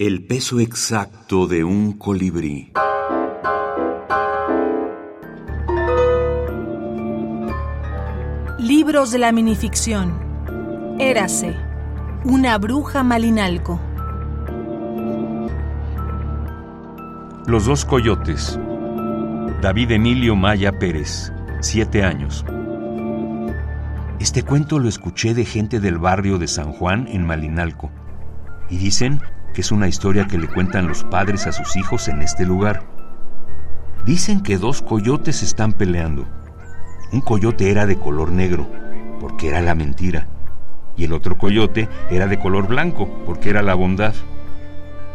El peso exacto de un colibrí. Libros de la minificción. Érase. Una bruja malinalco. Los dos coyotes. David Emilio Maya Pérez, siete años. Este cuento lo escuché de gente del barrio de San Juan en Malinalco. Y dicen que es una historia que le cuentan los padres a sus hijos en este lugar. Dicen que dos coyotes están peleando. Un coyote era de color negro, porque era la mentira. Y el otro coyote era de color blanco, porque era la bondad.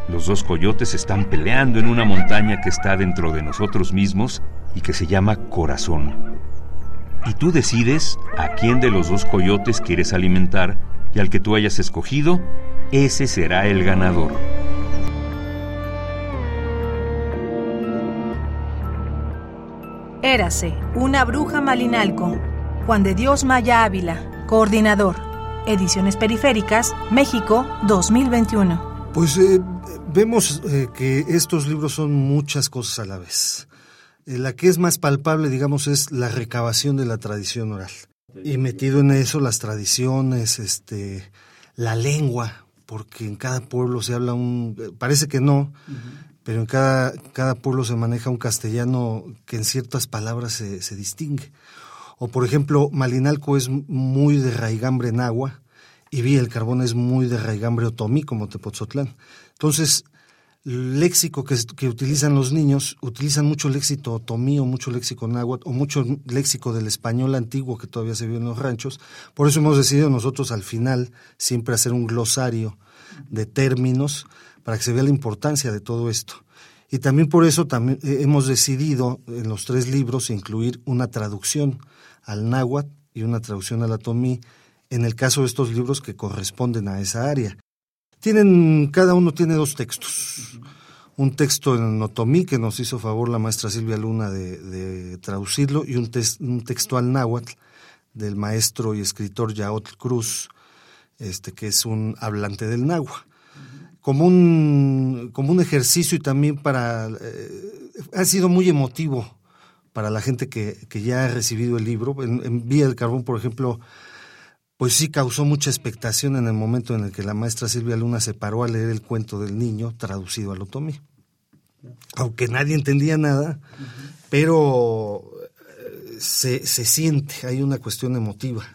Los dos coyotes están peleando en una montaña que está dentro de nosotros mismos y que se llama corazón y tú decides a quién de los dos coyotes quieres alimentar y al que tú hayas escogido, ese será el ganador. Érase una bruja malinalco. Juan de Dios Maya Ávila, coordinador. Ediciones Periféricas, México 2021. Pues eh, vemos eh, que estos libros son muchas cosas a la vez. Eh, la que es más palpable, digamos, es la recabación de la tradición oral. Y metido en eso las tradiciones, este, la lengua, porque en cada pueblo se habla un, eh, parece que no, pero en cada, cada pueblo se maneja un castellano que en ciertas palabras se, se distingue. O por ejemplo, Malinalco es muy de raigambre en agua y Villa el Carbón es muy de raigambre otomí, como Tepoztlán. Entonces, léxico que, que, utilizan los niños, utilizan mucho léxico otomí o mucho léxico náhuatl o mucho léxico del español antiguo que todavía se vio en los ranchos. Por eso hemos decidido nosotros al final siempre hacer un glosario de términos para que se vea la importancia de todo esto. Y también por eso también eh, hemos decidido en los tres libros incluir una traducción al náhuatl y una traducción al otomí en el caso de estos libros que corresponden a esa área. Tienen, cada uno tiene dos textos. Un texto en otomí que nos hizo favor la maestra Silvia Luna de, traducirlo y un, un, texto al náhuatl del maestro y escritor Yaotl Cruz, este, que es un hablante del náhuatl. Como un, como un ejercicio y también para... Eh, ha sido muy emotivo para la gente que, que ya ha recibido el libro. En, en Vía del Carbón, por ejemplo, pues sí causó mucha expectación en el momento en el que la maestra Silvia Luna se paró a leer el cuento del niño traducido al otomí. Aunque nadie entendía nada, pero eh, se, se siente, hay una cuestión emotiva.